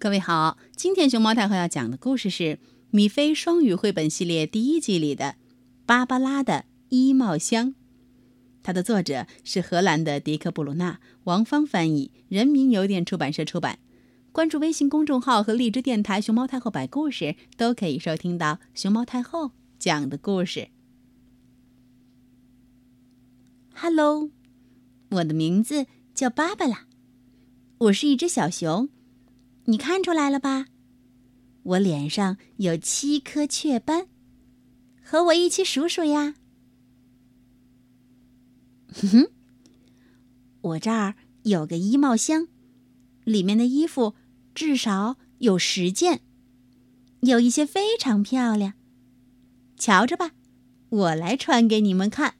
各位好，今天熊猫太后要讲的故事是《米菲双语绘本系列》第一季里的《芭芭拉的衣帽箱》。它的作者是荷兰的迪克·布鲁纳，王芳翻译，人民邮电出版社出版。关注微信公众号和荔枝电台“熊猫太后”摆故事，都可以收听到熊猫太后讲的故事。Hello，我的名字叫芭芭拉，我是一只小熊。你看出来了吧？我脸上有七颗雀斑，和我一起数数呀。哼哼，我这儿有个衣帽箱，里面的衣服至少有十件，有一些非常漂亮。瞧着吧，我来穿给你们看。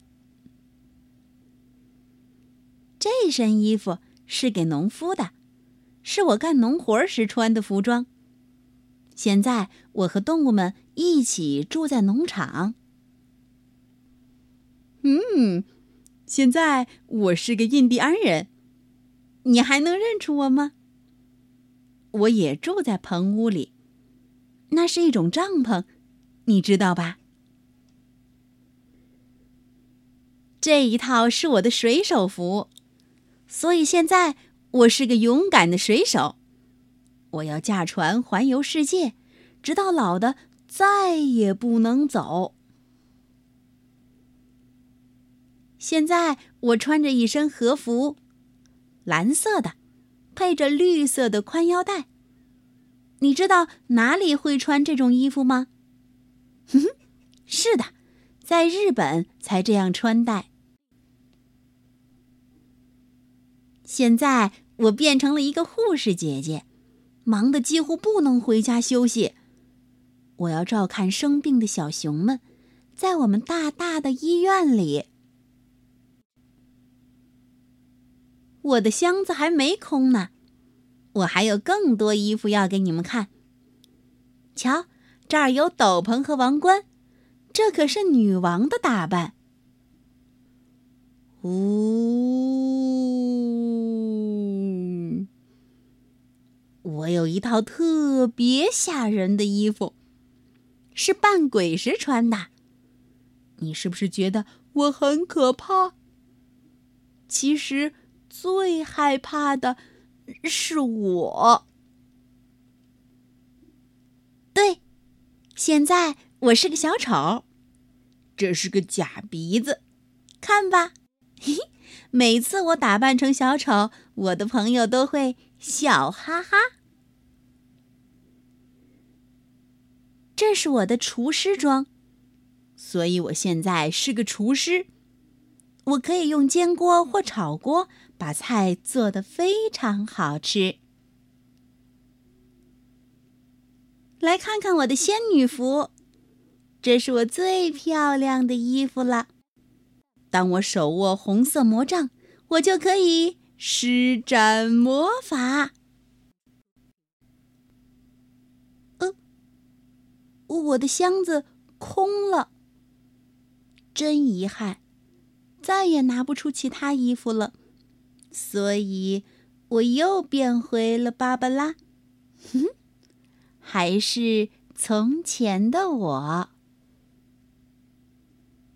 这身衣服是给农夫的。是我干农活时穿的服装。现在我和动物们一起住在农场。嗯，现在我是个印第安人，你还能认出我吗？我也住在棚屋里，那是一种帐篷，你知道吧？这一套是我的水手服，所以现在。我是个勇敢的水手，我要驾船环游世界，直到老的再也不能走。现在我穿着一身和服，蓝色的，配着绿色的宽腰带。你知道哪里会穿这种衣服吗？哼哼，是的，在日本才这样穿戴。现在我变成了一个护士姐姐，忙得几乎不能回家休息。我要照看生病的小熊们，在我们大大的医院里。我的箱子还没空呢，我还有更多衣服要给你们看。瞧，这儿有斗篷和王冠，这可是女王的打扮。呜！我有一套特别吓人的衣服，是扮鬼时穿的。你是不是觉得我很可怕？其实最害怕的是我。对，现在我是个小丑，这是个假鼻子，看吧。嘿，每次我打扮成小丑，我的朋友都会笑哈哈。这是我的厨师装，所以我现在是个厨师。我可以用煎锅或炒锅把菜做得非常好吃。来看看我的仙女服，这是我最漂亮的衣服了。当我手握红色魔杖，我就可以施展魔法。我的箱子空了，真遗憾，再也拿不出其他衣服了，所以我又变回了芭芭拉，哼，还是从前的我。